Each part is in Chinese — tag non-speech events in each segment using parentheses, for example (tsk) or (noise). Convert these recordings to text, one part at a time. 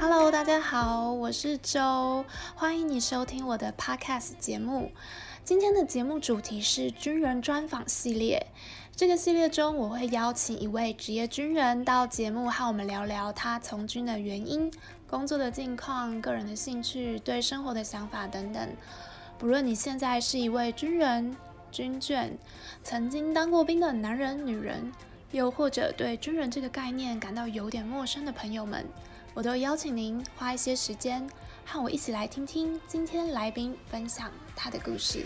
Hello，大家好，我是周，欢迎你收听我的 Podcast 节目。今天的节目主题是军人专访系列。这个系列中，我会邀请一位职业军人到节目和我们聊聊他从军的原因、工作的近况、个人的兴趣、对生活的想法等等。不论你现在是一位军人、军眷，曾经当过兵的男人、女人，又或者对军人这个概念感到有点陌生的朋友们，我都邀请您花一些时间和我一起来听听今天来宾分享他的故事。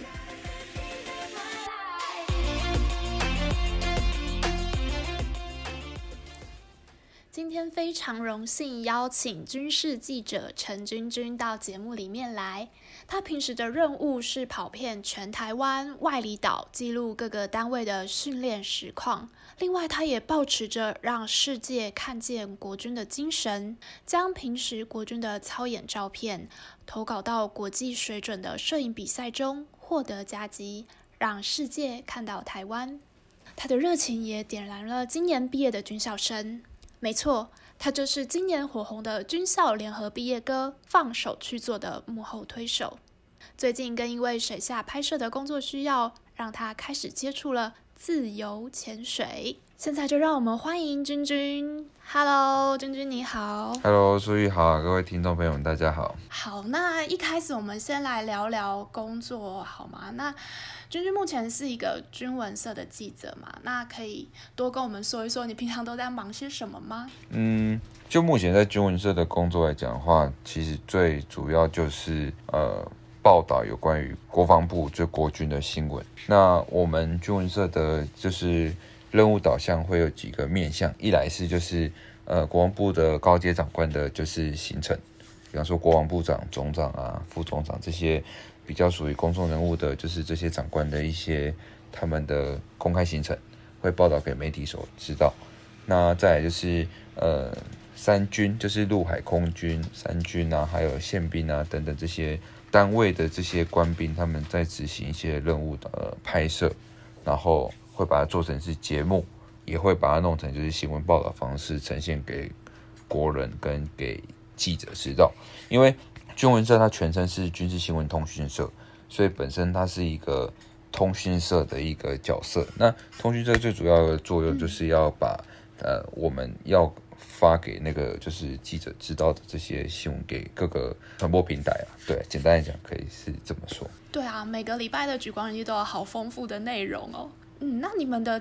今天非常荣幸邀请军事记者陈君君到节目里面来。他平时的任务是跑遍全台湾外离岛，记录各个单位的训练实况。另外，他也保持着让世界看见国军的精神，将平时国军的操演照片投稿到国际水准的摄影比赛中，获得佳绩，让世界看到台湾。他的热情也点燃了今年毕业的军校生。没错，他就是今年火红的军校联合毕业歌《放手去做》的幕后推手。最近更因为水下拍摄的工作需要，让他开始接触了自由潜水。现在就让我们欢迎君君。Hello，君君你好。Hello，书玉好，各位听众朋友们大家好。好，那一开始我们先来聊聊工作好吗？那。君君目前是一个军文社的记者嘛，那可以多跟我们说一说你平常都在忙些什么吗？嗯，就目前在军文社的工作来讲的话，其实最主要就是呃报道有关于国防部就国军的新闻。那我们军文社的就是任务导向会有几个面向，一来是就是呃国防部的高阶长官的就是行程，比方说国防部长、总长啊、副总长这些。比较属于公众人物的，就是这些长官的一些他们的公开行程，会报道给媒体所知道。那再来就是呃三军，就是陆海空军三军啊，还有宪兵啊等等这些单位的这些官兵，他们在执行一些任务的、拍摄，然后会把它做成是节目，也会把它弄成就是新闻报道方式呈现给国人跟给记者知道，因为。军闻社它全称是军事新闻通讯社，所以本身它是一个通讯社的一个角色。那通讯社最主要的作用就是要把呃我们要发给那个就是记者知道的这些新闻给各个传播平台啊。对，简单来讲可以是这么说。对啊，每个礼拜的举光日记都有好丰富的内容哦。嗯，那你们的。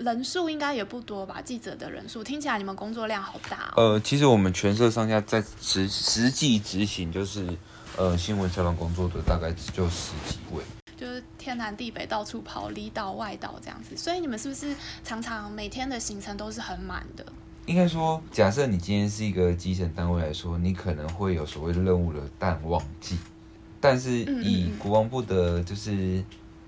人数应该也不多吧？记者的人数听起来你们工作量好大哦。呃，其实我们全社上下在实实际执行就是呃新闻采访工作的大概只就十几位，就是天南地北到处跑，里岛外岛这样子。所以你们是不是常常每天的行程都是很满的？应该说，假设你今天是一个基层单位来说，你可能会有所谓的任务的淡旺季，但是以国防部的就是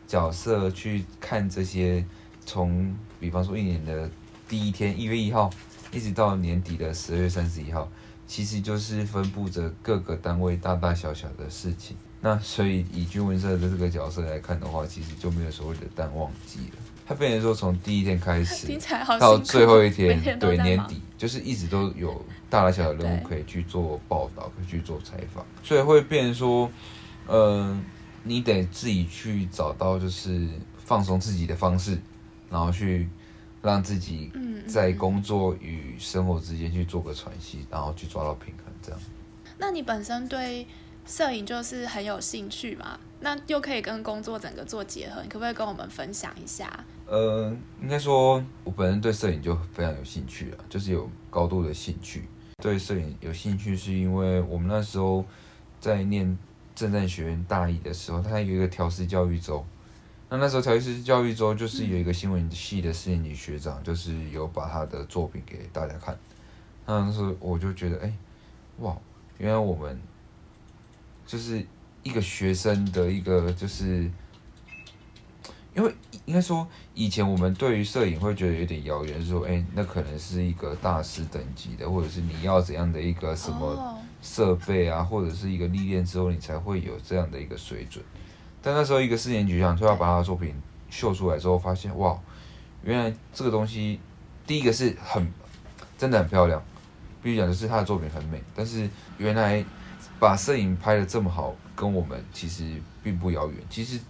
角色去看这些。从比方说一年的第一天一月一号，一直到年底的十二月三十一号，其实就是分布着各个单位大大小小的事情。那所以以军文社的这个角色来看的话，其实就没有所谓的淡旺季了。它变成说从第一天开始 (laughs) 到最后一天，天对年底，就是一直都有大大小小的任务可以去做报道，可以去做采访。所以会变成说，嗯、呃，你得自己去找到就是放松自己的方式。然后去让自己在工作与生活之间去做个喘息，然后去抓到平衡，这样。那你本身对摄影就是很有兴趣嘛？那又可以跟工作整个做结合，你可不可以跟我们分享一下？呃，应该说，我本人对摄影就非常有兴趣了，就是有高度的兴趣。对摄影有兴趣，是因为我们那时候在念政战学院大一的时候，它有一个调试教育周。那那时候调试教育周就是有一个新闻系的四年级学长，就是有把他的作品给大家看。那时候我就觉得，哎，哇，原来我们就是一个学生的一个就是，因为应该说以前我们对于摄影会觉得有点遥远，是说，哎，那可能是一个大师等级的，或者是你要怎样的一个什么设备啊，或者是一个历练之后你才会有这样的一个水准。但那时候，一个四年级学长就要把他的作品秀出来之后，发现哇，原来这个东西，第一个是很真的很漂亮，必须讲的是他的作品很美，但是原来把摄影拍的这么好，跟我们其实并不遥远。其实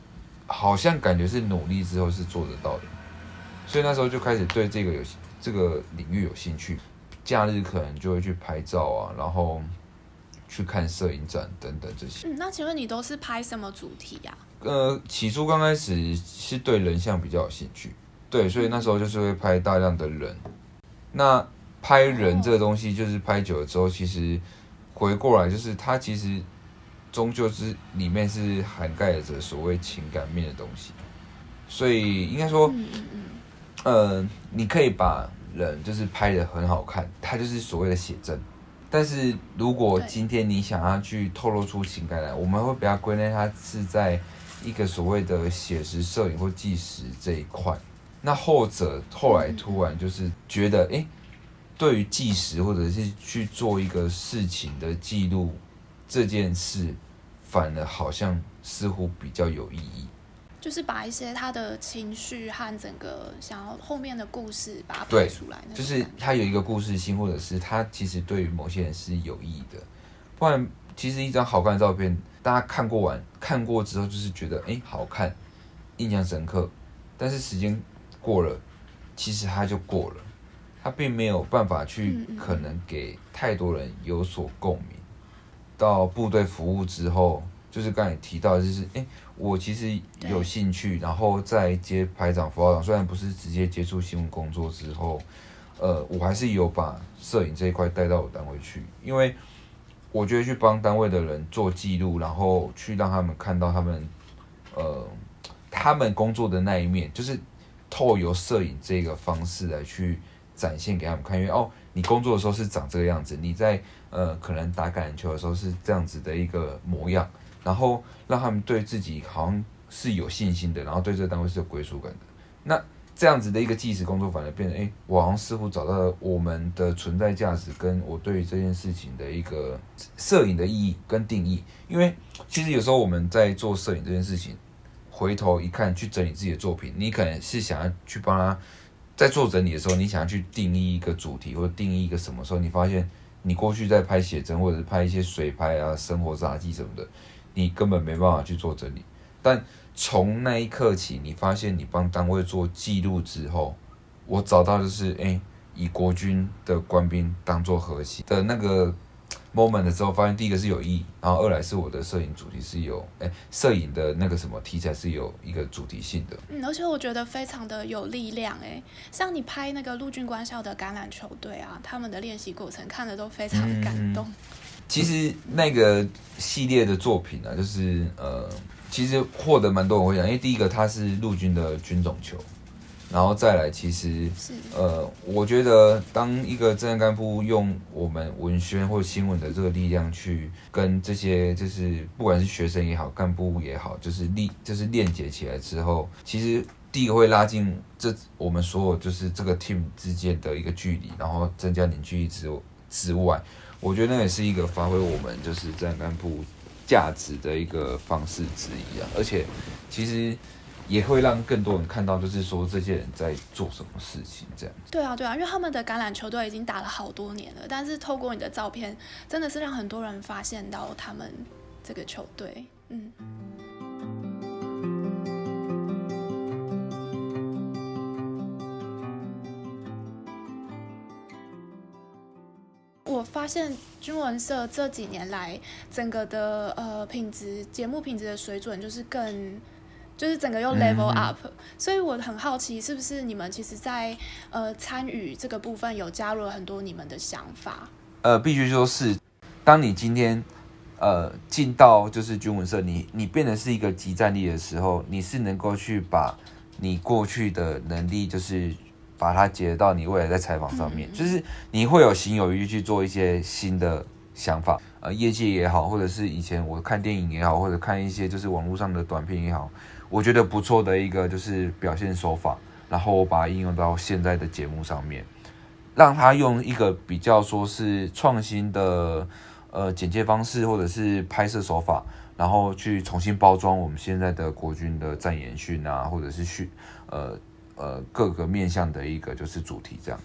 好像感觉是努力之后是做得到的，所以那时候就开始对这个有这个领域有兴趣，假日可能就会去拍照啊，然后去看摄影展等等这些。嗯，那请问你都是拍什么主题呀？呃，起初刚开始是对人像比较有兴趣，对，所以那时候就是会拍大量的人。那拍人这个东西，就是拍久了之后，其实回过来就是它其实终究是里面是涵盖着所谓情感面的东西，所以应该说，呃，你可以把人就是拍的很好看，它就是所谓的写真。但是如果今天你想要去透露出情感来，我们会比较归类它是在。一个所谓的写实摄影或纪实这一块，那后者后来突然就是觉得，哎，对于纪实或者是去做一个事情的记录这件事，反而好像似乎比较有意义。就是把一些他的情绪和整个想要后面的故事把它拍出来，就是他有一个故事性，或者是他其实对于某些人是有意义的，不然。其实一张好看的照片，大家看过完看过之后，就是觉得哎好看，印象深刻。但是时间过了，其实它就过了，它并没有办法去可能给太多人有所共鸣。到部队服务之后，就是刚才提到，就是哎，我其实有兴趣，然后再接排长、副导长，虽然不是直接接触新闻工作之后，呃，我还是有把摄影这一块带到我单位去，因为。我觉得去帮单位的人做记录，然后去让他们看到他们，呃，他们工作的那一面，就是透过摄影这个方式来去展现给他们看。因为哦，你工作的时候是长这个样子，你在呃可能打橄榄球的时候是这样子的一个模样，然后让他们对自己好像是有信心的，然后对这个单位是有归属感的。那。这样子的一个计时工作，反而变得，哎，我好像似乎找到了我们的存在价值，跟我对于这件事情的一个摄影的意义跟定义。因为其实有时候我们在做摄影这件事情，回头一看，去整理自己的作品，你可能是想要去帮他，在做整理的时候，你想要去定义一个主题，或者定义一个什么时候，你发现你过去在拍写真，或者是拍一些水拍啊、生活杂技什么的，你根本没办法去做整理，但。从那一刻起，你发现你帮单位做记录之后，我找到的是哎、以国军的官兵当做核心的那个 moment 的时候，发现第一个是有意义，然后二来是我的摄影主题是有哎，摄、欸、影的那个什么题材是有一个主题性的。嗯，而且我觉得非常的有力量哎，像你拍那个陆军官校的橄榄球队啊，他们的练习过程看的都非常的感动。嗯、其实那个系列的作品呢、啊，就是呃。其实获得蛮多人会讲，因为第一个它是陆军的军种球，然后再来，其实呃，我觉得当一个政战干部用我们文宣或新闻的这个力量去跟这些就是不管是学生也好，干部也好，就是力就是链接起来之后，其实第一个会拉近这我们所有就是这个 team 之间的一个距离，然后增加凝聚力之之外，我觉得那也是一个发挥我们就是政战干部。价值的一个方式之一啊，而且其实也会让更多人看到，就是说这些人在做什么事情，这样。对啊，对啊，因为他们的橄榄球队已经打了好多年了，但是透过你的照片，真的是让很多人发现到他们这个球队，嗯。我发现军文社这几年来整个的呃品质节目品质的水准就是更就是整个又 level up，嗯，所以我很好奇是不是你们其实在呃参与这个部分有加入了很多你们的想法？呃，必须说是，当你今天呃进到就是军文社，你你变得是一个集战力的时候，你是能够去把你过去的能力就是。把它结到你未来在采访上面，就是你会有心有余去做一些新的想法，呃，业界也好，或者是以前我看电影也好，或者看一些就是网络上的短片也好，我觉得不错的一个就是表现手法，然后我把它应用到现在的节目上面，让他用一个比较说是创新的呃剪接方式或者是拍摄手法，然后去重新包装我们现在的国军的战演训啊，或者是训呃。呃，各个面向的一个就是主题这样。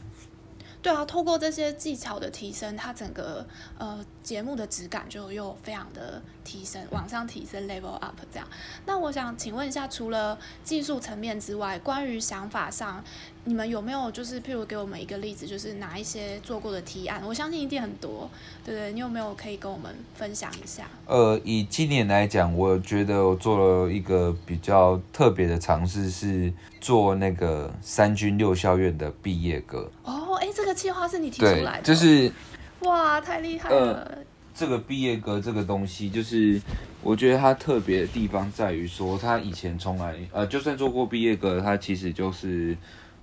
对啊，透过这些技巧的提升，它整个呃节目的质感就又非常的提升，往上提升 level up 这样。那我想请问一下，除了技术层面之外，关于想法上，你们有没有就是譬如给我们一个例子，就是哪一些做过的提案？我相信一定很多，对对，你有没有可以跟我们分享一下？呃，以今年来讲，我觉得我做了一个比较特别的尝试，是做那个三军六校院的毕业歌。哦，哎，这个计划是你提出来的？就是哇，太厉害了！呃，这个毕业歌这个东西，就是我觉得它特别的地方在于说，他以前从来呃，就算做过毕业歌，他其实就是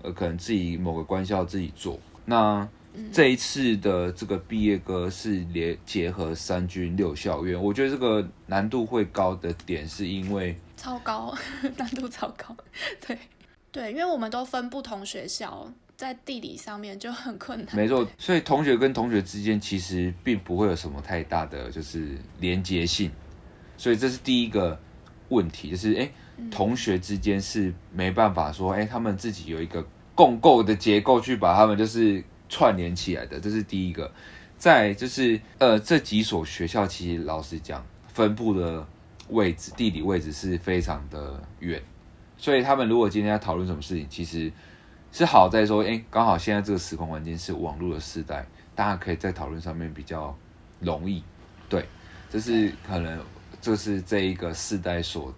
呃，可能自己某个官校自己做。那这一次的这个毕业歌是连结合三军六校院，我觉得这个难度会高的点是因为超高，(laughs) 难度超高，对对，因为我们都分不同学校。在地理上面就很困难。没错，所以同学跟同学之间其实并不会有什么太大的就是连接性，所以这是第一个问题，就是哎，同学之间是没办法说哎，他们自己有一个共构的结构去把他们就是串联起来的，这是第一个。再就是呃，这几所学校其实老实讲，分布的位置地理位置是非常的远，所以他们如果今天要讨论什么事情，其实。是好在说，哎，刚好现在这个时空环境是网络的时代，大家可以在讨论上面比较容易，对，这是可能这是这一个世代所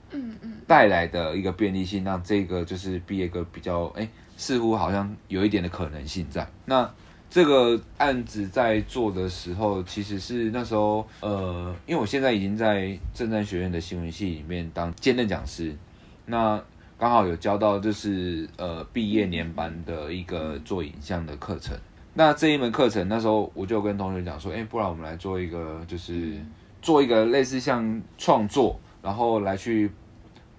带来的一个便利性，让这个就是毕业歌比较哎，似乎好像有一点的可能性在。那这个案子在做的时候，其实是那时候呃，因为我现在已经在政战学院的新闻系里面当兼任讲师，那。刚好有教到，就是呃毕业年班的一个做影像的课程。那这一门课程，那时候我就跟同学讲说，哎，不然我们来做一个，就是做一个类似像创作，然后来去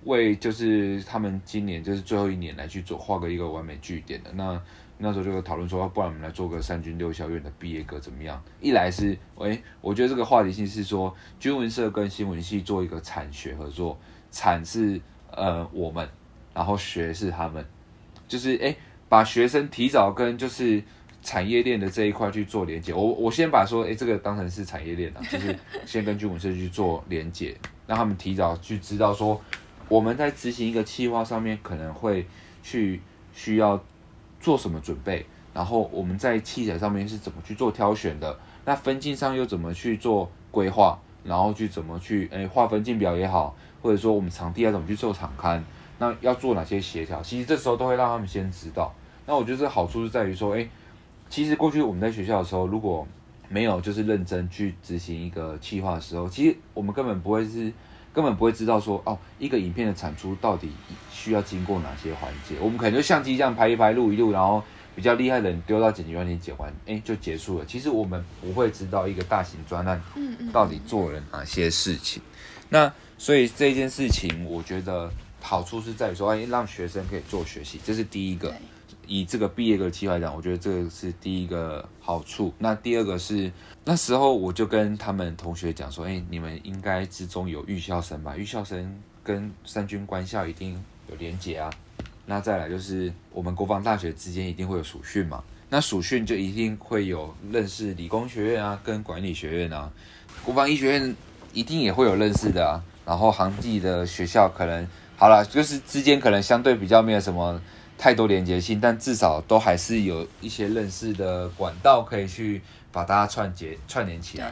为就是他们今年就是最后一年来去做画个一个完美句点的。那那时候就讨论说，不然我们来做个三军六校院的毕业歌怎么样？一来是，哎，我觉得这个话题性是说，军文社跟新闻系做一个产学合作，产是呃我们。然后学是他们，就是哎，把学生提早跟就是产业链的这一块去做连接。我我先把说哎，这个当成是产业链啊，就是先跟军文社去做连接，(laughs) 让他们提早去知道说我们在执行一个计划上面可能会去需要做什么准备，然后我们在器材上面是怎么去做挑选的，那分镜上又怎么去做规划，然后去怎么去哎划分镜表也好，或者说我们场地要怎么去做场勘。那要做哪些协调？其实这时候都会让他们先知道。那我觉得这好处是在于说，诶，其实过去我们在学校的时候，如果没有就是认真去执行一个计划的时候，其实我们根本不会是根本不会知道说，哦，一个影片的产出到底需要经过哪些环节。我们可能就相机这样拍一拍、录一录，然后比较厉害的人丢到剪辑软件剪完，诶，就结束了。其实我们不会知道一个大型专案到底做了哪些事情。那所以这件事情，我觉得。好处是在于说，哎，让学生可以做学习，这是第一个。以这个毕业的计划来讲，我觉得这个是第一个好处。那第二个是那时候我就跟他们同学讲说，哎，你们应该之中有预校生吧？预校生跟三军官校一定有连结啊。那再来就是我们国防大学之间一定会有属训嘛？那属训就一定会有认识理工学院啊，跟管理学院啊，国防医学院一定也会有认识的啊。然后航技的学校可能。好了，就是之间可能相对比较没有什么太多连接性，但至少都还是有一些认识的管道可以去把大家串接串联起来。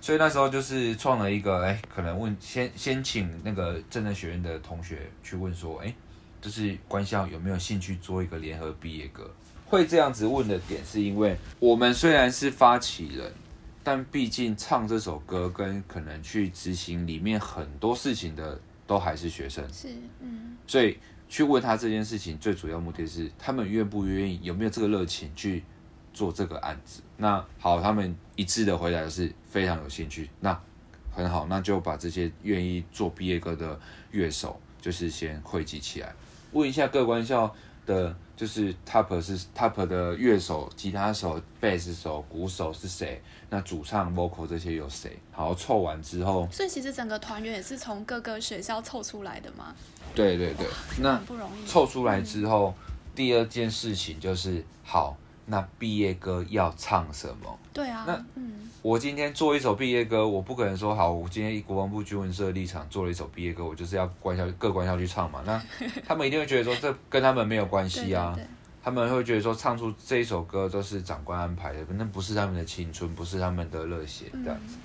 所以那时候就是创了一个，哎，可能问先先请那个政治学院的同学去问说，哎，就是官校有没有兴趣做一个联合毕业歌？会这样子问的点是因为我们虽然是发起人，但毕竟唱这首歌跟可能去执行里面很多事情的。都还是学生，是，嗯，所以去问他这件事情，最主要目的是他们愿不愿意，有没有这个热情去做这个案子。那好，他们一致的回答是非常有兴趣。那很好，那就把这些愿意做毕业歌的乐手，就是先汇集起来，问一下各官校的，就是 top 是 top 的乐手、吉他手、贝斯手、鼓手是谁？那主唱、vocal 这些有谁？好，凑完之后，所以其实整个团员也是从各个学校凑出来的吗？对对对，那不容易。凑出来之后，嗯、第二件事情就是好，那毕业歌要唱什么？对啊，那嗯，我今天做一首毕业歌，我不可能说好，我今天以国防部军文社的立场做了一首毕业歌，我就是要官校各官校去唱嘛。那 (laughs) 他们一定会觉得说，这跟他们没有关系啊。对对对，他们会觉得说，唱出这一首歌都是长官安排的，那不是他们的青春，不是他们的热血这样子。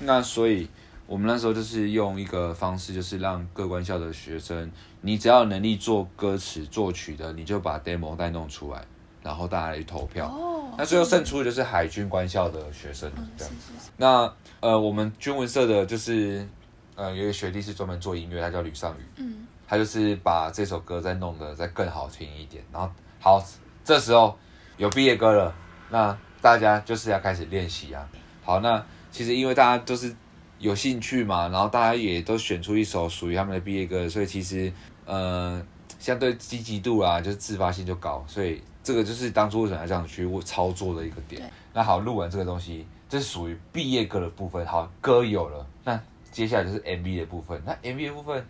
嗯、那所以。我们那时候就是用一个方式，就是让各官校的学生，你只要有能力做歌词作曲的，你就把 demo 带弄出来，然后大家来投票。哦。那最后胜出的就是海军官校的学生这样。那呃，我们军文社的就是呃，有一个学弟是专门做音乐，他叫吕尚宇。嗯。他就是把这首歌再弄得再更好听一点，然后好，这时候有毕业歌了，那大家就是要开始练习啊。好，那其实因为大家都是。有兴趣嘛？然后大家也都选出一首属于他们的毕业歌，所以其实呃，相对积极度啊，就是自发性就高，所以这个就是当初为什么要这样去操作的一个点。那好，录完这个东西，这是属于毕业歌的部分。好，歌有了，那接下来就是 MV 的部分。那 MV 的部分，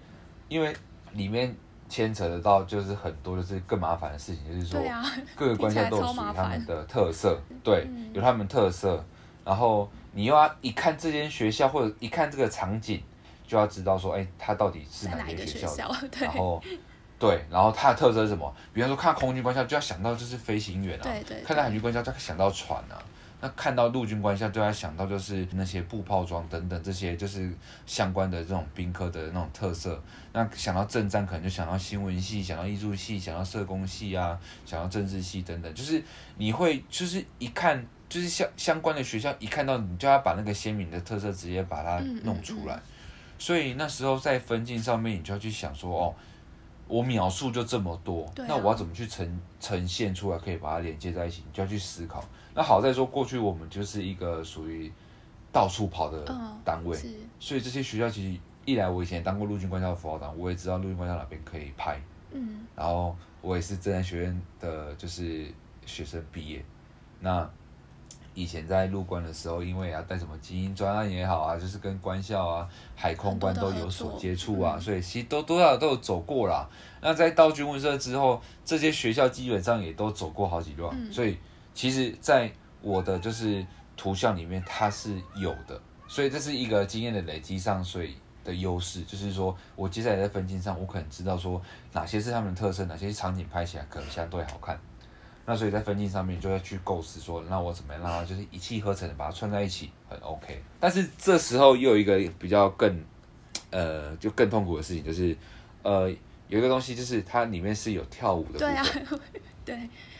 因为里面牵扯得到就是很多就是更麻烦的事情，就是说各个官校都有属于他们的特色，对，有他们特色，然后。你又要一看这间学校，或者一看这个场景，就要知道说，哎、欸，它到底是哪间学校的？校 (laughs) 然后，对，然后它的特色是什么？比方说，看空军官校就要想到就是飞行员啊，对对对，看到海军官校就要想到船啊，那看到陆军官校就要想到就是那些步炮装等等这些就是相关的这种兵科的那种特色。那想到政战，可能就想到新闻系，想到艺术系，想到社工系啊，想到政治系等等，就是你会就是一看。就是相相关的学校，一看到你就要把那个鲜明的特色直接把它弄出来，嗯嗯嗯，所以那时候在分镜上面，你就要去想说，哦，我描述就这么多，啊，那我要怎么去呈呈现出来，可以把它连接在一起？你就要去思考。那好在说，过去我们就是一个属于到处跑的单位，嗯，所以这些学校其实一来，我以前当过陆军官校的辅导长，我也知道陆军官校哪边可以拍，嗯，然后我也是政战学院的，就是学生毕业，那。以前在入关的时候，因为要带什么精英专案也好啊，就是跟官校啊、海空关都有所接触啊，所以其实都多少都有走过啦。那在到军问社之后，这些学校基本上也都走过好几段，所以其实，在我的就是图像里面，它是有的，所以这是一个经验的累积上，所以的优势就是说我接下来在分镜上，我可能知道说哪些是他们的特色，哪些场景拍起来可能相对好看。那所以在分镜上面就要去构思说，那我怎么样让它就是一气呵成的把它串在一起，很 OK。但是这时候又有一个比较更，呃，就更痛苦的事情，就是，呃，有一个东西就是它里面是有跳舞的。对啊，对，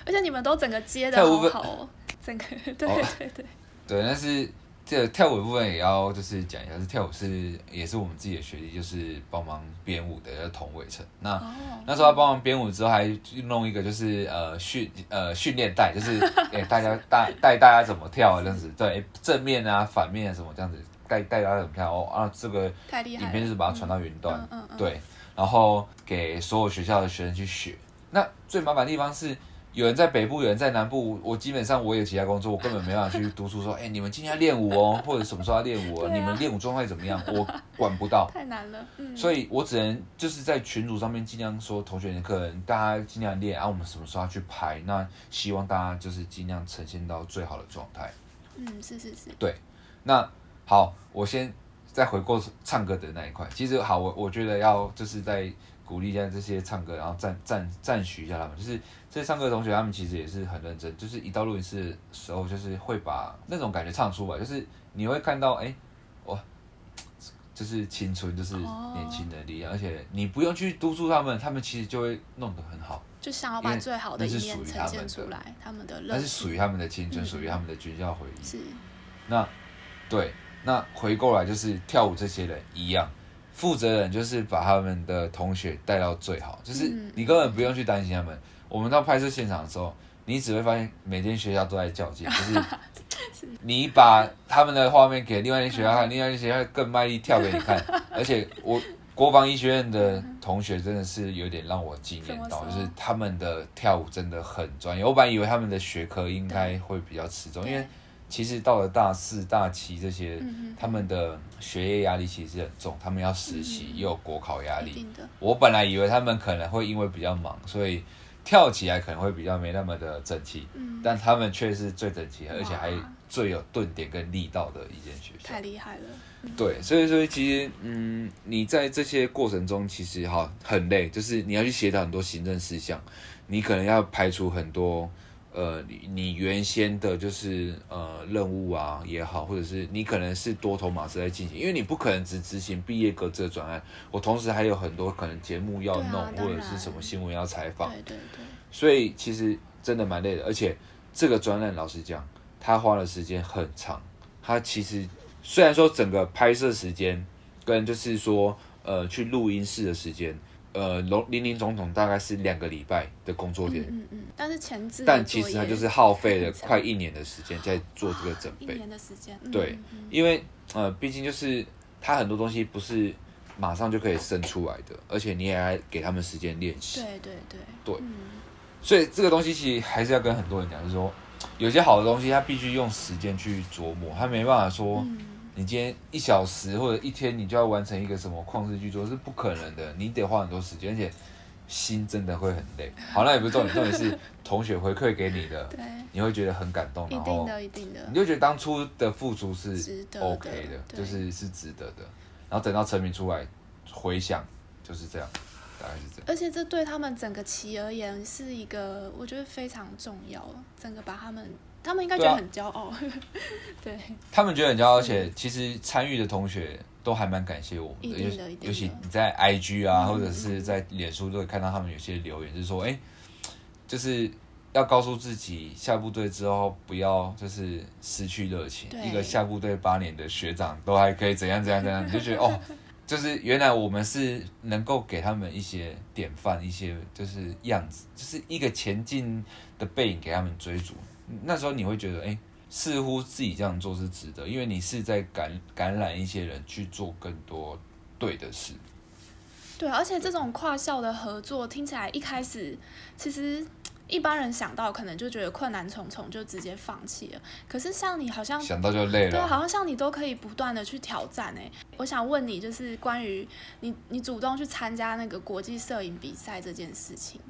而且你们都整个接的好好哦，整个对对对对，对，但是。这个跳舞的部分也要就是讲一下，是跳舞是也是我们自己的学弟，就是帮忙编舞的，叫童伟成。那、oh, 那时候他帮忙编舞之后，还弄一个就是呃训呃训练带，就是给 (laughs) 大家带带大家怎么跳这样子，对正面啊反面啊什么这样子带带大家怎么跳哦啊这个影片就是把它传到云端，嗯嗯嗯、对，然后给所有学校的学生去学。那最麻烦的地方是。有人在北部，有人在南部。我基本上我有其他工作，我根本没办法去督促说，(laughs) 哎、欸，你们今天要练舞哦，或者什么时候要练舞？啊、你们练舞状态怎么样？我管不到，(laughs) 太难了。嗯，所以我只能就是在群组上面尽量说，同学、客人，大家尽量练啊。我们什么时候要去拍？那希望大家就是尽量呈现到最好的状态。嗯，是是是。对，那好，我先再回过唱歌的那一块。其实好，我我觉得要就是在。鼓励一下这些唱歌，然后赞赞赞许一下他们。就是这些唱歌的同学，他们其实也是很认真。就是一到录音室的时候，就是会把那种感觉唱出来。就是你会看到，哎，哇，就是青春，就是年轻的力量。而且你不用去督促他们，他们其实就会弄得很好。就想要把最好的一面呈现出来，他们的那是属于他们的青春，属于他们的军校回忆。是。那对，那回过来就是跳舞这些人一样。负责人就是把他们的同学带到最好，就是你根本不用去担心他们。我们到拍摄现场的时候，你只会发现每间学校都在较劲，(laughs) 就是你把他们的画面给另外一间学校看，另外一间学校更卖力跳给你看。(laughs) 而且我国防医学院的同学真的是有点让我惊艳到，就是他们的跳舞真的很专业。我本来以为他们的学科应该会比较吃重，因为。其实到了大四、大七这些，嗯、他们的学业压力其实很重，他们要实习，又有国考压力。我本来以为他们可能会因为比较忙，所以跳起来可能会比较没那么的整齐，嗯，但他们却是最整齐，而且还最有顿点跟力道的一间学校。太厉害了。嗯、对，所以说其实，嗯，你在这些过程中其实哈很累，就是你要去协调很多行政事项，你可能要排除很多。呃，你你原先的就是呃任务啊也好，或者是你可能是多头马车在进行，因为你不可能只执行毕业格这个专案，我同时还有很多可能节目要弄，啊、或者是什么新闻要采访，对对对，所以其实真的蛮累的，而且这个专案老实讲，他花的时间很长，他其实虽然说整个拍摄时间跟就是说呃去录音室的时间。呃，林林林总总大概是两个礼拜的工作天，嗯嗯，但是前置，但其实他就是耗费了快一年的时间在做这个准备，一年的时间，对，因为呃，毕竟就是他很多东西不是马上就可以生出来的，而且你也要给他们时间练习，对对对对，所以这个东西其实还是要跟很多人讲，就是说有些好的东西，他必须用时间去琢磨，他没办法说。你今天一小时或者一天，你就要完成一个什么旷世巨作，是不可能的。你得花很多时间，而且心真的会很累。好，那也不是重点，重点是同学回馈给你的，对，你会觉得很感动，然后一定的，一定的，你就觉得当初的付出是 OK 的，的就是是值得的。然后等到成名出来，回想就是这样，大概是这样。而且这对他们整个棋而言是一个，我觉得非常重要，整个把他们。他们应该觉得很骄傲，对，(laughs) 对。他们觉得很骄傲，而且其实参与的同学都还蛮感谢我们的，的尤其你在 IG 啊，嗯、或者是在脸书都会看到他们有些留言，就是说，哎、欸，就是要告诉自己下部队之后不要就是失去热情。一个下部队八年的学长都还可以怎样怎样怎样，你就觉得哦，(laughs) 就是原来我们是能够给他们一些典范，一些就是样子，就是一个前进的背影给他们追逐。那时候你会觉得，哎、欸，似乎自己这样做是值得，因为你是在感感染一些人去做更多对的事。对，而且这种跨校的合作听起来一开始，其实一般人想到可能就觉得困难重重，就直接放弃了。可是像你好像想到就累了，对，好像像你都可以不断的去挑战。哎，我想问你，就是关于你你主动去参加那个国际摄影比赛这件事情，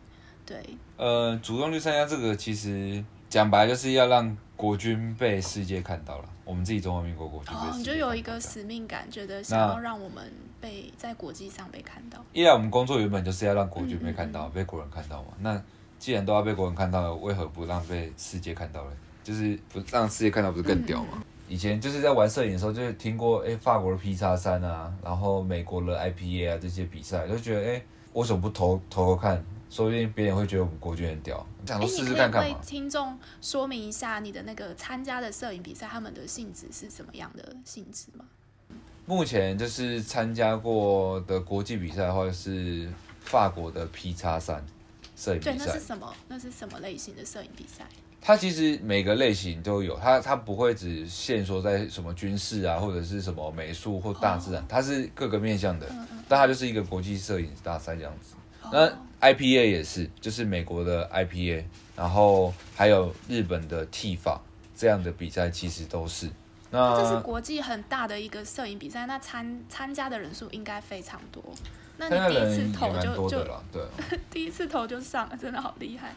对，呃，主动去参加这个其实。讲白就是要让国军被世界看到了，我们自己中华民国国军。哦，你就有一个使命感，觉得想要让我们被在国际上被看到。一来我们工作原本就是要让国军被看到，嗯嗯嗯被国人看到嘛。那既然都要被国人看到了，为何不让被世界看到嘞？就是不让世界看到，不是更屌吗？以前就是在玩摄影的时候，就是听过哎、欸，法国的 P 叉三啊，然后美国的 IPA 啊这些比赛，就觉得哎、欸，为什么不投投投看？说不定别人会觉得我们国军很屌，想说试试看看嘛。可以为听众说明一下你的那个参加的摄影比赛，他们的性质是什么样的性质吗？目前就是参加过的国际比赛的话，是法国的 P 叉三摄影比赛。对，那是什么？那是什么类型的摄影比赛？它其实每个类型都有，它它不会只限说在什么军事啊，或者是什么美术或大自然，哦、它是各个面向的。但它就是一个国际摄影大赛这样子。哦、那 IPA 也是，就是美国的 IPA，然后还有日本的 TIFA 这样的比赛，其实都是。那这是国际很大的一个摄影比赛，那参参加的人数应该非常多。那你第一次投就就对，(laughs) 第一次投就上了，真的好厉害。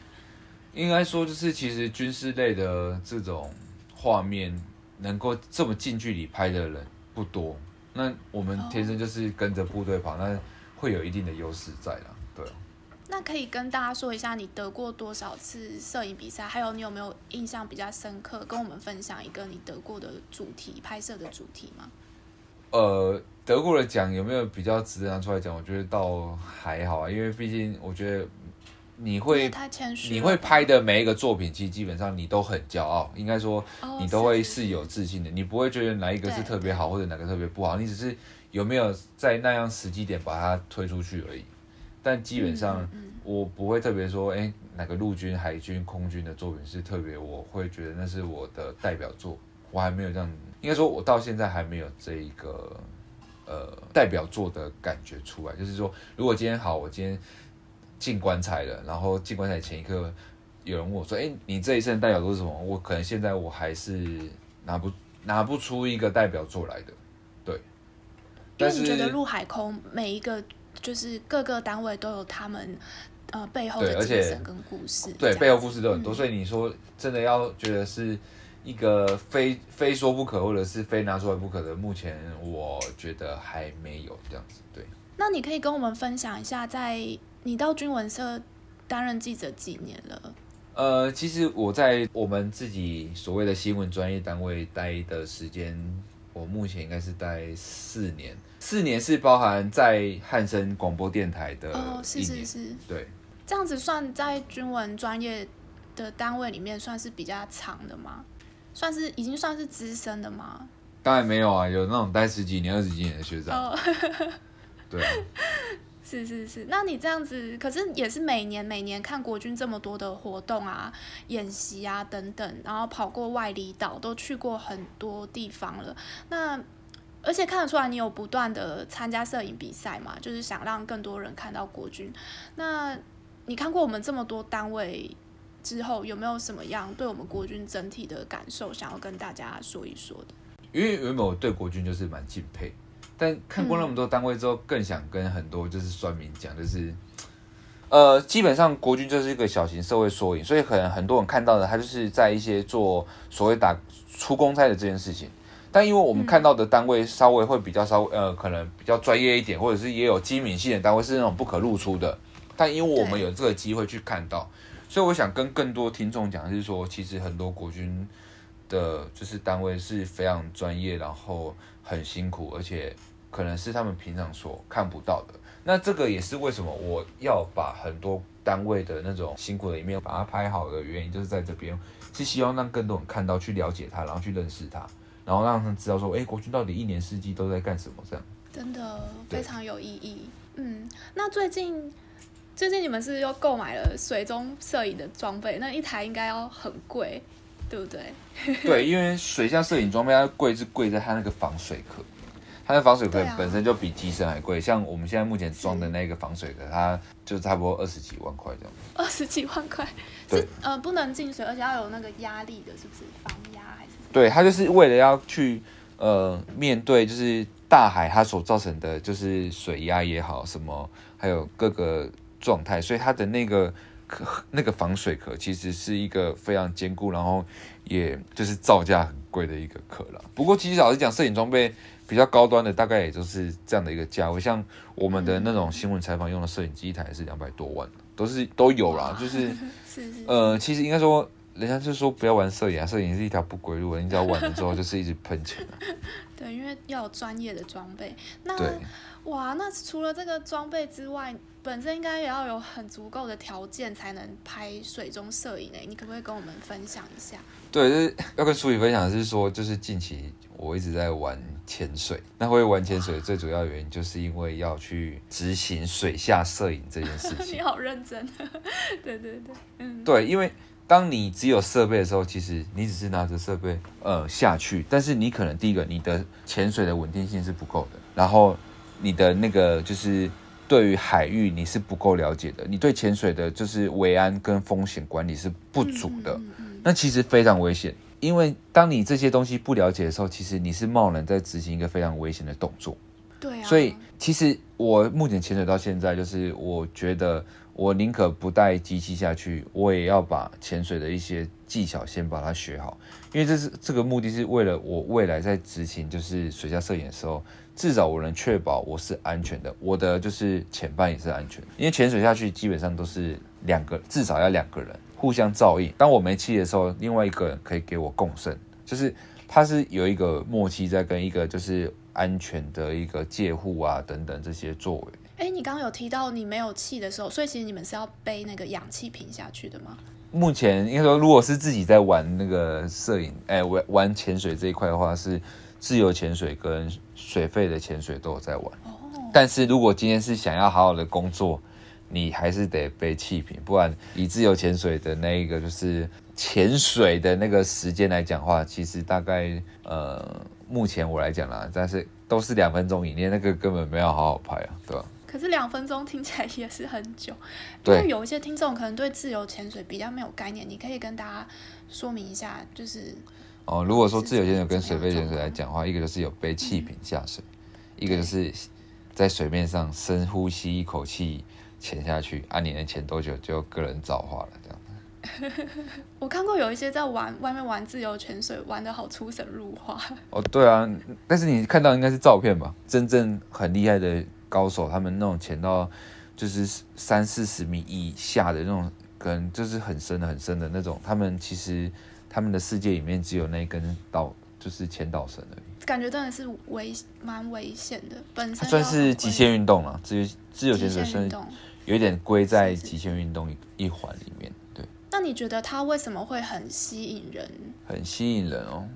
应该说，就是其实军事类的这种画面，能够这么近距离拍的人不多。那我们天生就是跟着部队跑，那会有一定的优势在啦。对。那可以跟大家说一下，你得过多少次摄影比赛？还有你有没有印象比较深刻？跟我们分享一个你得过的主题拍摄的主题吗？呃，得过的奖有没有比较值得拿出来讲？我觉得倒还好啊，因为毕竟我觉得你会你会拍的每一个作品，其实基本上你都很骄傲，应该说你都会是有自信的，你不会觉得哪一个是特别好，或者哪个特别不好，你只是有没有在那样时机点把它推出去而已。但基本上，我不会特别说，哎、欸，哪个陆军、海军、空军的作品是特别，我会觉得那是我的代表作。我还没有这样，应该说，我到现在还没有这一个呃代表作的感觉出来。就是说，如果今天好，我今天进棺材了，然后进棺材前一刻，有人问我说，哎、欸，你这一生代表作是什么？我可能现在我还是拿不拿不出一个代表作来的。对，但是因为你觉得陆海空每一个。就是各个单位都有他们呃背后的精神跟故事，对，背后故事都很多，嗯、所以你说真的要觉得是一个非非说不可，或者是非拿出来不可的，目前我觉得还没有这样子。对，那你可以跟我们分享一下，在你到军文社担任记者几年了？呃，其实我在我们自己所谓的新闻专业单位待的时间，我目前应该是待四年。四年是包含在汉森广播电台的哦，是是是，对，这样子算在军文专业的单位里面算是比较长的吗？算是已经算是资深的吗？当然没有啊，有那种待十几年、二十几年的学长。哦、对、啊，是是是，那你这样子，可是也是每年每年看国军这么多的活动啊、演习啊等等，然后跑过外离岛，都去过很多地方了，那。而且看得出来，你有不断的参加摄影比赛嘛，就是想让更多人看到国军。那你看过我们这么多单位之后，有没有什么样对我们国军整体的感受，想要跟大家说一说的？因为原本我对国军就是蛮敬佩，但看过那么多单位之后，更想跟很多就是酸民讲，就是呃，基本上国军就是一个小型社会缩影，所以可能很多人看到的，他就是在一些做所谓打出公差的这件事情。但因为我们看到的单位稍微会比较稍微呃，可能比较专业一点，或者是也有机敏性的单位是那种不可露出的。但因为我们有这个机会去看到，所以我想跟更多听众讲，是说其实很多国军的就是单位是非常专业，然后很辛苦，而且可能是他们平常所看不到的。那这个也是为什么我要把很多单位的那种辛苦的一面把它拍好的原因，就是在这边是希望让更多人看到，去了解他，然后去认识他。然后让他们知道说，哎，国军到底一年四季都在干什么？这样真的非常有意义。嗯，那最近最近你们是又购买了水中摄影的装备，那一台应该要很贵，对不对？对，因为水下摄影装备它贵是贵在它那个防水壳，它的防水壳本身就比机身还贵。啊、像我们现在目前装的那个防水壳，它就差不多二十几万块这样。二十几万块是呃不能进水，而且要有那个压力的，是不是防压还是？对，它就是为了要去呃面对就是大海它所造成的就是水压也好什么，还有各个状态，所以它的那个壳那个防水壳其实是一个非常坚固，然后也就是造价很贵的一个壳了。不过其实老实讲，摄影装备比较高端的大概也就是这样的一个价位，像我们的那种新闻采访用的摄影机一台是两百多万，都是都有啦，就是 (laughs) 呃其实应该说。人家就说不要玩摄影啊，摄影是一条不归路，你只要玩了之后就是一直喷钱啊。(laughs) 对，因为要有专业的装备。那对哇，那除了这个装备之外，本身应该也要有很足够的条件才能拍水中摄影诶。你可不可以跟我们分享一下？对，就是要跟书宇分享的是说，就是近期我一直在玩潜水。那会玩潜水最主要原因就是因为要去执行水下摄影这件事 (laughs) 情。你好认真。对对对，嗯。对，因为。当你只有设备的时候，其实你只是拿着设备呃下去，但是你可能第一个你的潜水的稳定性是不够的，然后你的那个就是对于海域你是不够了解的，你对潜水的就是维安跟风险管理是不足的，那其实非常危险，因为当你这些东西不了解的时候，其实你是贸然在执行一个非常危险的动作。对啊。所以其实我目前潜水到现在，就是我觉得。我宁可不带机器下去，我也要把潜水的一些技巧先把它学好，因为这是这个目的是为了我未来在执行就是水下摄影的时候，至少我能确保我是安全的，我的就是潜伴也是安全的。因为潜水下去基本上都是两个，至少要两个人互相照应。当我没气的时候，另外一个人可以给我共生，就是他是有一个默契在跟一个就是安全的一个介护啊等等这些作为。哎，你刚刚有提到你没有气的时候，所以其实你们是要背那个氧气瓶下去的吗？目前应该说，如果是自己在玩那个摄影，哎，玩玩潜水这一块的话，是自由潜水跟水肺的潜水都有在玩。哦。但是如果今天是想要好好的工作，你还是得背气瓶，不然以自由潜水的那一个就是潜水的那个时间来讲的话，其实大概呃，目前我来讲啦，但是都是两分钟以内，那个根本没有好好拍啊，对吧？可是两分钟听起来也是很久，对，因为有一些听众可能对自由潜水比较没有概念，你可以跟大家说明一下，就是哦，如果说自由潜水跟水肺潜水来讲的话，一个就是有背气瓶下水，嗯、一个就是在水面上深呼吸一口气，潜下去，啊，你能潜多久就个人造化了，这样。(laughs) 我看过有一些在玩外面玩自由潜水，玩得好出神入化。哦，对啊，但是你看到应该是照片吧？真正很厉害的高手，他们那种潜到就是三四十米以下的那种，可能就是很深的、很深的那种。他们其实他们的世界里面只有那一根导，就是潜导绳而已。感觉真的是危蛮危险的，本身算是极限运动了。自由自由潜水算有一点归在极限运动一环里面。对那你觉得它为什么会很吸引人？很吸引人哦，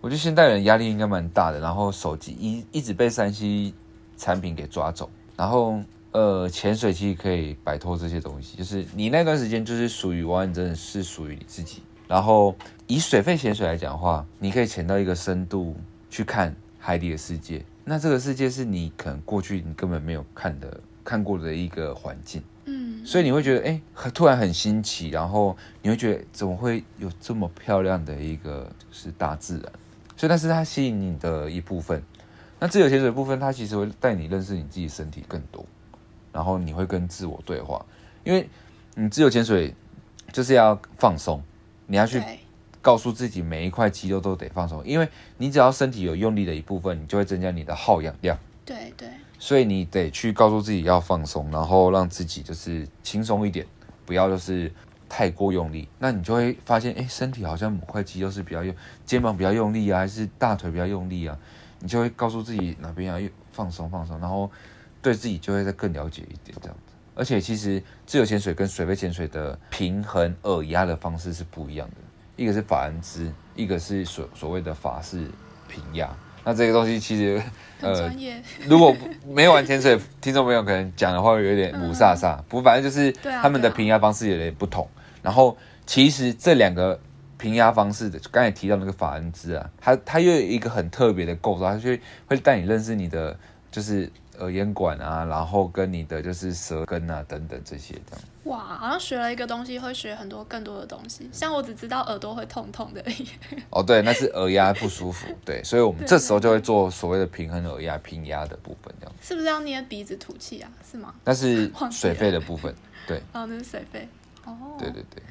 我觉得现代人压力应该蛮大的，然后手机一一直被三 C 产品给抓走，然后呃，潜水其实可以摆脱这些东西，就是你那段时间就是属于完完整整是属于你自己。然后以水肺潜水来讲的话，你可以潜到一个深度去看海底的世界，那这个世界是你可能过去你根本没有看的看过的一个环境。嗯所以你会觉得，哎、欸，突然很新奇，然后你会觉得，怎么会有这么漂亮的一个就是大自然？所以那是它吸引你的一部分。那自由潜水部分，它其实会带你认识你自己身体更多，然后你会跟自我对话，因为你自由潜水就是要放松，你要去告诉自己每一块肌肉都得放松，因为你只要身体有用力的一部分，你就会增加你的耗氧量。对对。所以你得去告诉自己要放松，然后让自己就是轻松一点，不要就是太过用力。那你就会发现，哎，身体好像某块肌肉是比较用，肩膀比较用力啊，还是大腿比较用力啊？你就会告诉自己哪边要放松放松，然后对自己就会再更了解一点这样子。而且其实自由潜水跟水肺潜水的平衡耳压的方式是不一样的，一个是法恩兹，一个是所所谓的法式平压。那这个东西其实，(laughs) 呃，(laughs) 如果没有玩潜水，听众朋友可能讲的话会有点雾煞煞。不过反正就是他们的平压方式有点不同。然后其实这两个平压方式的，刚才提到那个法恩兹啊，它它又有一个很特别的构造，它就会带你认识你的就是。耳咽管啊，然后跟你的就是舌根啊等等这些这样。哇，好像学了一个东西，会学很多更多的东西。像我只知道耳朵会痛痛的。哦，对，那是耳压不舒服。对，所以我们这时候就会做所谓的平衡耳压、平压的部分，这样。是不是要捏鼻子吐气啊？是吗？那是水肺的部分。对。(laughs) 哦，那是水肺。哦。对对对。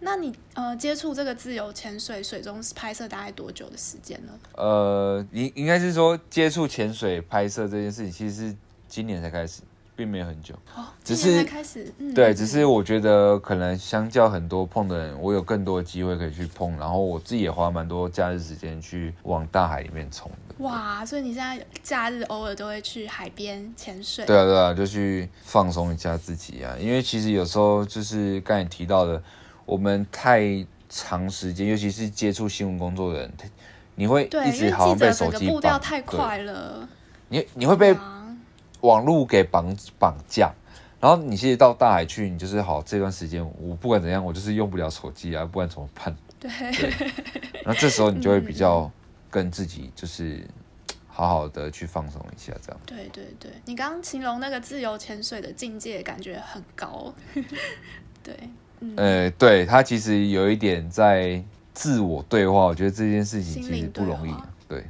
那你呃接触这个自由潜水水中拍摄大概多久的时间呢？呃，应应该是说接触潜水拍摄这件事情，其实是今年才开始，并没有很久。哦，只是开始，嗯、对，只是我觉得可能相较很多碰的人，我有更多的机会可以去碰，然后我自己也花蛮多假日时间去往大海里面冲的。哇，所以你现在假日偶尔都会去海边潜水？对啊，对啊，就去放松一下自己啊，因为其实有时候就是刚才提到的。我们太长时间，尤其是接触新闻工作的人，你会一直好像被手机绑，步太快了。你你会被网络给绑绑架，然后你其实到大海去，你就是好这段时间，我不管怎样，我就是用不了手机啊，不管怎么办。对。然后这时候你就会比较 (laughs) 跟自己就是好好的去放松一下，这样。对对对，你刚刚形容那个自由潜水的境界，感觉很高。(laughs) 对。呃，对，他其实有一点在自我对话，我觉得这件事情其实不容易。对，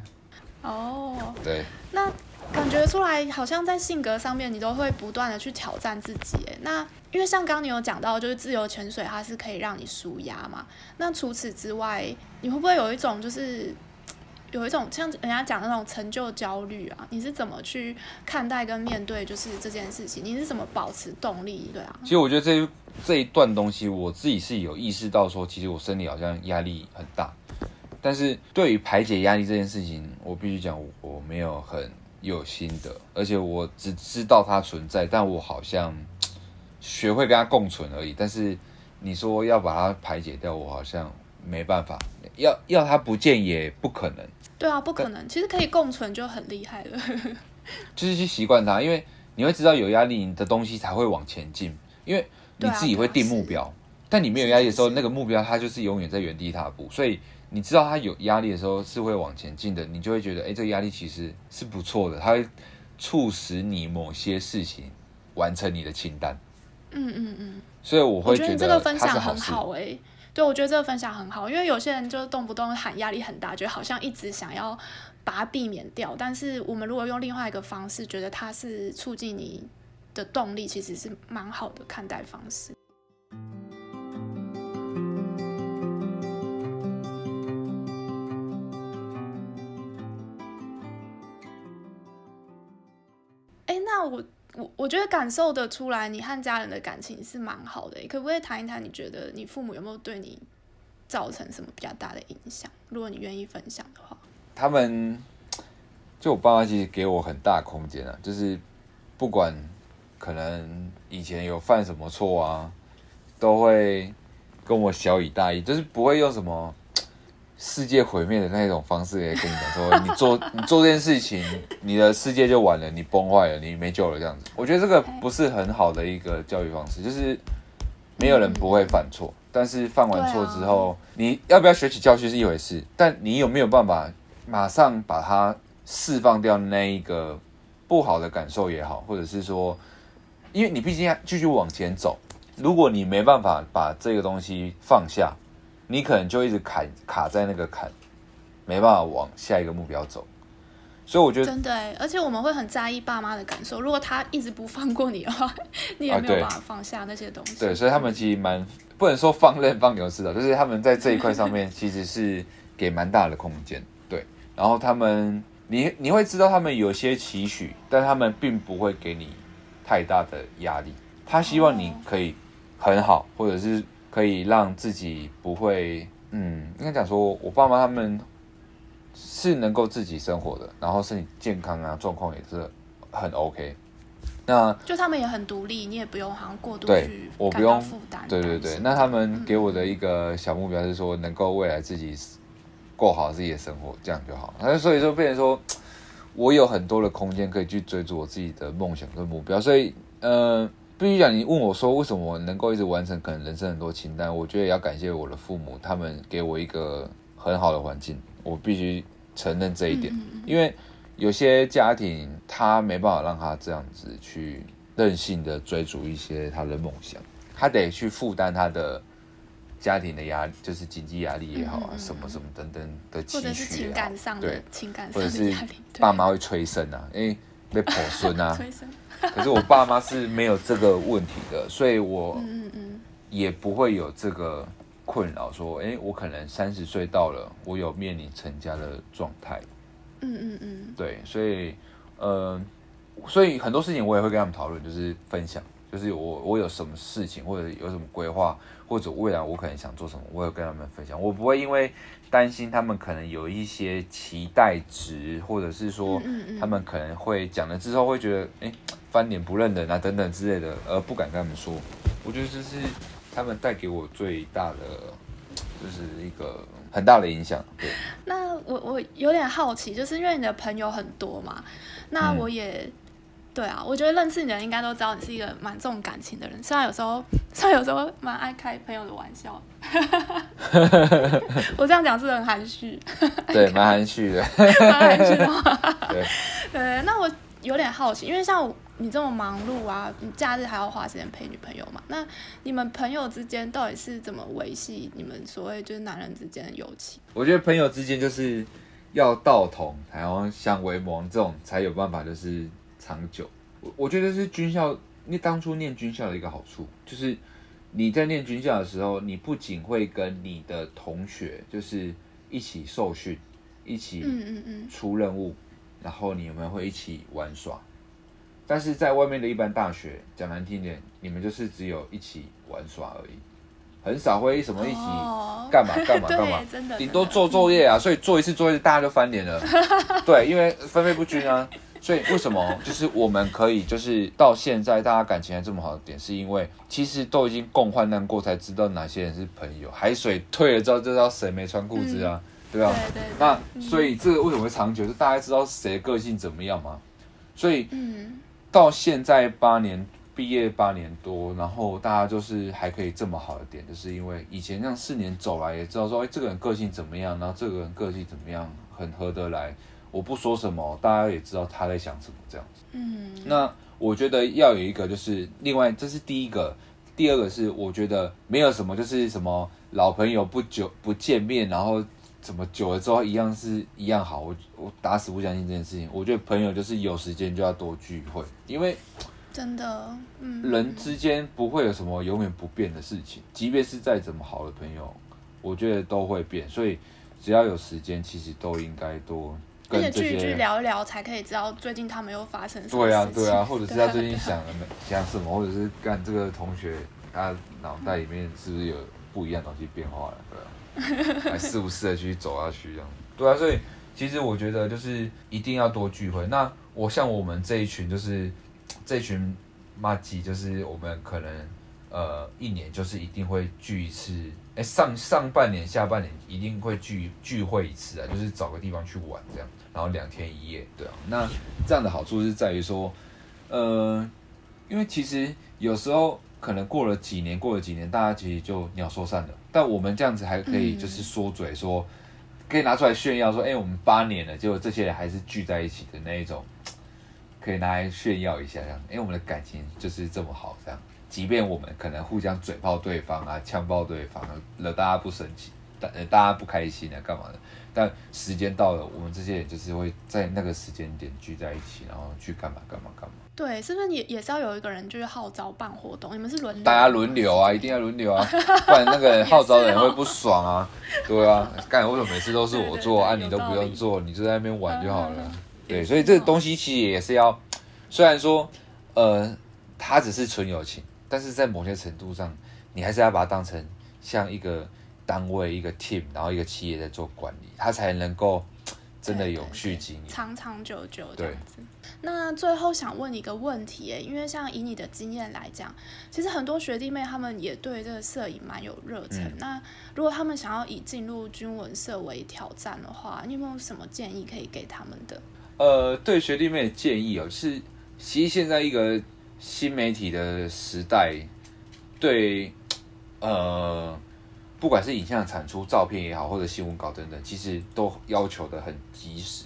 哦，对，那感觉出来好像在性格上面，你都会不断的去挑战自己。哎，那因为像刚刚你有讲到，就是自由潜水它是可以让你舒压嘛。那除此之外，你会不会有一种就是？有一种像人家讲的那种成就焦虑啊，你是怎么去看待跟面对就是这件事情？你是怎么保持动力？对啊，其实我觉得这这一段东西，我自己是有意识到说，其实我身体好像压力很大，但是对于排解压力这件事情，我必须讲我没有很有心得，而且我只知道它存在，但我好像学会跟它共存而已。但是你说要把它排解掉，我好像没办法，要要它不见也不可能。对啊，不可能。其实可以共存就很厉害了。(laughs) 就是去习惯它，因为你会知道有压力，你的东西才会往前进。因为你自己会定目标，但你没有压力的时候，那个目标它就是永远在原地踏步。所以你知道它有压力的时候是会往前进的，你就会觉得，哎，这个压力其实是不错的，它会促使你某些事情完成你的清单。嗯嗯嗯。所以我会觉得，觉得这个分享很好哎。对，我觉得这个分享很好，因为有些人就动不动喊压力很大，觉得好像一直想要把它避免掉。但是我们如果用另外一个方式，觉得它是促进你的动力，其实是蛮好的看待方式。哎，那我我我觉得感受得出来，你和家人的感情是蛮好的。可不可以谈一谈？你觉得你父母有没有对你造成什么比较大的影响？如果你愿意分享的话，他们就我爸妈其实给我很大空间啊，就是不管可能以前有犯什么错啊，都会跟我小以大义，就是不会用什么。世界毁灭的那种方式，也跟你讲说，你做 (laughs) 你做这件事情，你的世界就完了，你崩坏了，你没救了这样子。我觉得这个不是很好的一个教育方式，就是没有人不会犯错，但是犯完错之后，你要不要学起教训是一回事，但你有没有办法马上把它释放掉那一个不好的感受也好，或者是说，因为你毕竟要继续往前走，如果你没办法把这个东西放下。你可能就一直卡卡在那个坎，没办法往下一个目标走，所以我觉得真的，而且我们会很在意爸妈的感受。如果他一直不放过你的话，(laughs) 你也没有办法放下那些东西。啊、对，对，所以他们其实蛮不能说放任放牛吃草，就是他们在这一块上面 (laughs) 其实是给蛮大的空间。对，然后他们你你会知道他们有些期许，但他们并不会给你太大的压力。他希望你可以很好，或者是。可以让自己不会，嗯，应该讲说，我爸妈他们是能够自己生活的，然后身体健康啊，状况也是很 OK。那就他们也很独立，你也不用好像过度去我不用负担。对对对，那他们给我的一个小目标是说，能够未来自己过好自己的生活，这样就好。那所以说，变成说我有很多的空间可以去追逐我自己的梦想跟目标，所以，呃。必须讲，你问我说为什么能够一直完成可能人生很多清单，我觉得也要感谢我的父母，他们给我一个很好的环境，我必须承认这一点。因为有些家庭他没办法让他这样子去任性的追逐一些他的梦想，他得去负担他的家庭的压力，就是经济压力也好啊，什么什么等等的期许啊，情感上的对，情感或者是爸妈会催生啊，因为被 (laughs) 婆孙啊。(laughs) 可是我爸妈是没有这个问题的，所以我也不会有这个困扰。说，哎，我可能三十岁到了，我有面临成家的状态。嗯嗯嗯，对，所以，呃，所以很多事情我也会跟他们讨论，就是分享，就是我我有什么事情或者有什么规划，或者未来我可能想做什么，我也跟他们分享。我不会因为担心他们可能有一些期待值，或者是说他们可能会讲了之后会觉得，哎。翻脸不认人啊，等等之类的，而不敢跟他们说。我觉得这是他们带给我最大的，就是一个很大的影响。对。那我我有点好奇，就是因为你的朋友很多嘛，那我也、嗯、对啊，我觉得认识你的人应该都知道你是一个蛮重感情的人，虽然有时候虽然有时候蛮爱开朋友的玩笑。(laughs) 我这样讲是很含蓄。对，蛮含蓄的。(laughs) 蛮含蓄的。(laughs) 对。对，那我有点好奇，因为像。你这么忙碌啊，你假日还要花时间陪女朋友嘛？那你们朋友之间到底是怎么维系你们所谓就是男人之间的友情？我觉得朋友之间就是要道同，然后相为盟，这种才有办法就是长久。我我觉得是军校，你当初念军校的一个好处，就是你在念军校的时候，你不仅会跟你的同学就是一起受训，一起嗯嗯嗯出任务，然后你们会一起玩耍。但是在外面的一般大学，讲难听点，你们就是只有一起玩耍而已，很少会什么一起干嘛 (laughs) 干嘛干嘛，顶多做作业啊。所以做一次作业，大家就翻脸了。(laughs) 对，因为分配不均啊。所以为什么就是我们可以就是到现在大家感情还这么好的点，是因为其实都已经共患难过，才知道哪些人是朋友。海水退了之后，就知道谁没穿裤子啊，嗯、对吧？对对对，那所以这个为什么会长久？就大家知道谁个性怎么样嘛？所以嗯。到现在八年毕业八年多，然后大家就是还可以这么好的点，就是因为以前这样四年走来也知道说，哎，这个人个性怎么样，然后这个人个性怎么样，很合得来。我不说什么，大家也知道他在想什么这样子。嗯，那我觉得要有一个，就是另外这是第一个，第二个是我觉得没有什么，就是什么老朋友不久不见面，然后。怎么久了之后一样是一样好？我我打死不相信这件事情。我觉得朋友就是有时间就要多聚会，因为真的，嗯，人之间不会有什么永远不变的事情，即便是再怎么好的朋友，我觉得都会变，所以只要有时间，其实都应该多。而且聚一聚聊一聊，才可以知道最近他们又发生什么。对啊，对啊，(laughs) 或者是他最近想了没想什么，或者是干这个同学他脑袋里面是不是有不一样的东西变化了，对啊，还适不适合继续走下去这样。对啊，所以其实我觉得就是一定要多聚会。那我像我们这一群就是这一群麻吉，就是我们可能呃一年就是一定会聚一次。哎，上上半年、下半年一定会聚聚会一次啊，就是找个地方去玩这样，然后两天一夜，对啊。那这样的好处是在于说，呃，因为其实有时候可能过了几年，过了几年，大家其实就鸟兽散了。但我们这样子还可以，就是说嘴说，可以拿出来炫耀说，哎，我们八年了，结果这些人还是聚在一起的那一种，(tsk) 可以拿来炫耀一下这样。因为，我们的感情就是这么好这样。即便我们可能互相嘴炮对方啊，呛爆对方，惹大家不生气，大呃大家不开心啊，干嘛的？但时间到了，我们这些人就是会在那个时间点聚在一起，然后去干嘛干嘛干嘛。对，是不是也也是要有一个人就是号召办活动？你们是轮流？大家轮流啊，一定要轮流啊，不然那个 (laughs) 号召的人会不爽啊。(laughs) 对啊，干为什么每次都是我做，啊你都不用做，你就在那边玩就好了。嗯、对，所以这个东西其实也是要，虽然说呃，它只是纯友情。但是在某些程度上，你还是要把它当成像一个单位、一个 team，然后一个企业在做管理，它才能够真的有续经营、长长久久这样子。那最后想问你一个问题，哎，因为像以你的经验来讲，其实很多学弟妹他们也对这个摄影蛮有热忱。嗯、那如果他们想要以进入军文社为挑战的话，你有没有什么建议可以给他们的？呃，对学弟妹的建议哦，是其实现在一个。新媒体的时代，对，呃，不管是影像产出、照片也好，或者新闻稿等等，其实都要求的很及时。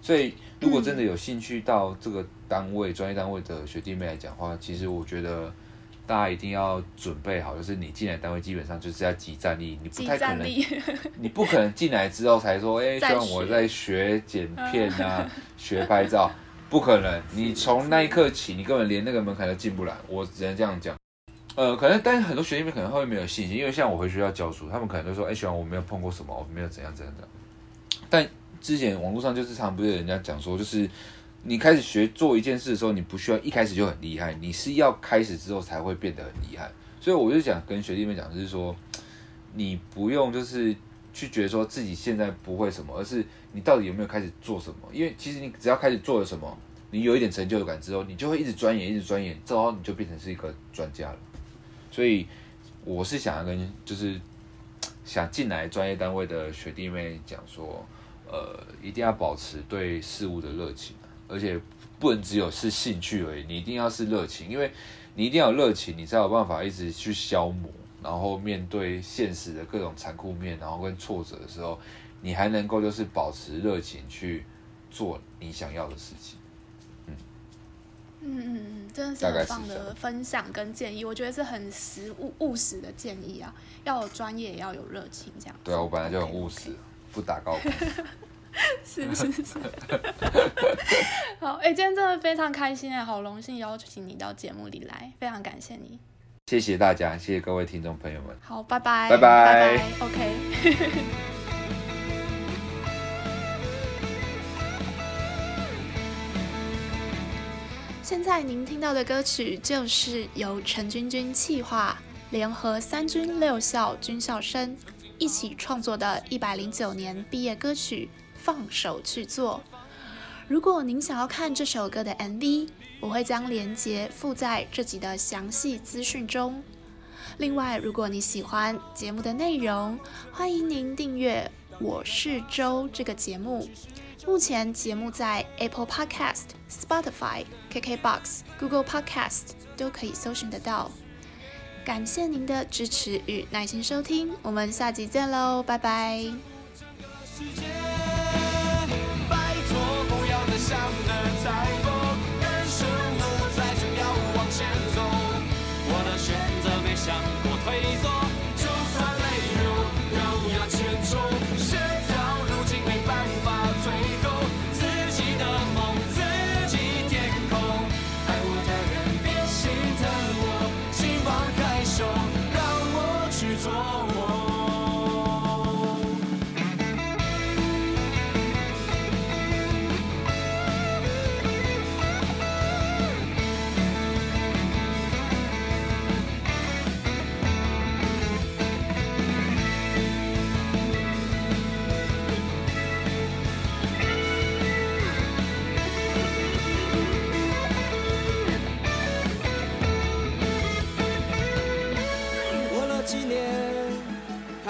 所以，如果真的有兴趣到这个单位、专业单位的学弟妹来讲的话，其实我觉得大家一定要准备好，就是你进来单位基本上就是要即战力，你不太可能，你不可能进来之后才说，(laughs) 哎，希望我在学剪片啊，学拍照。不可能，你 (laughs) 从那一刻起，你根本连那个门槛都进不来。我只能这样讲。呃，可能，但是很多学弟妹可能会没有信心，因为像我回学校教书，他们可能都说：“哎，学长，我没有碰过什么，我没有怎样怎样怎样。”但之前网络上就是常不是人家讲说，就是你开始学做一件事的时候，你不需要一开始就很厉害，你是要开始之后才会变得很厉害。所以我就想跟学弟妹讲，就是说，你不用就是。去觉得说自己现在不会什么，而是你到底有没有开始做什么？因为其实你只要开始做了什么，你有一点成就感之后，你就会一直钻研，一直钻研，之后你就变成是一个专家了。所以我是想要跟就是 (tsk) 想进来专业单位的学弟妹讲说，呃，一定要保持对事物的热情，而且不能只有是兴趣而已，你一定要是热情，因为你一定要有热情，你才有办法一直去消磨。然后面对现实的各种残酷面，然后跟挫折的时候，你还能够就是保持热情去做你想要的事情。嗯嗯嗯嗯，真的是很棒的分享跟建议，我觉得是很实务务实的建议啊，要有专业也要有热情，这样。对啊，我本来就很务实，okay, okay. 不打高空。(laughs) 是是是。(laughs) 好，哎，今天真的非常开心哎，好荣幸邀请你到节目里来，非常感谢你。谢谢大家，谢谢各位听众朋友们。好，拜拜，拜拜，拜拜，OK。现在您听到的歌曲就是由陈军军企划，联合三军六校军校生一起创作的一百零九年毕业歌曲《放手去做》。如果您想要看这首歌的 MV，我会将链接附在这集的详细资讯中。另外，如果你喜欢节目的内容，欢迎您订阅《我是周》这个节目。目前节目在 Apple Podcast、Spotify、KKBox、Google Podcast 都可以搜寻得到。感谢您的支持与耐心收听，我们下集见喽，拜拜。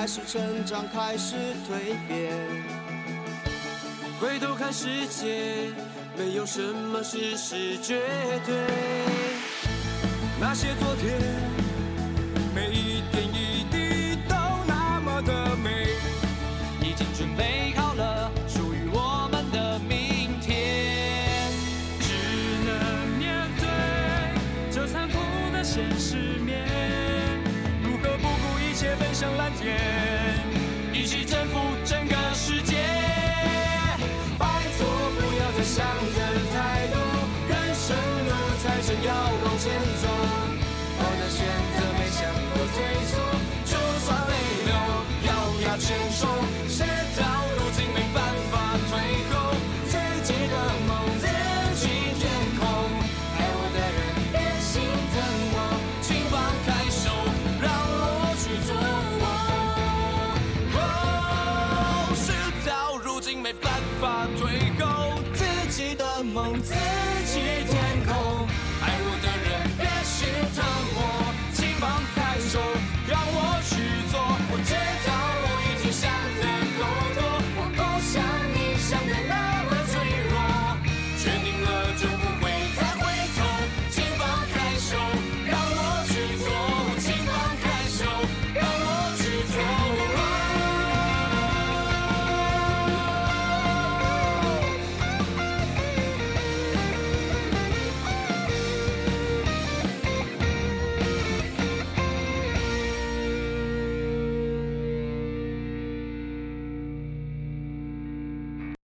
开始成长开始蜕变。回头看世界没有什么事是绝对。那些昨天每一点一滴都那么的美。已经准备好像蓝天。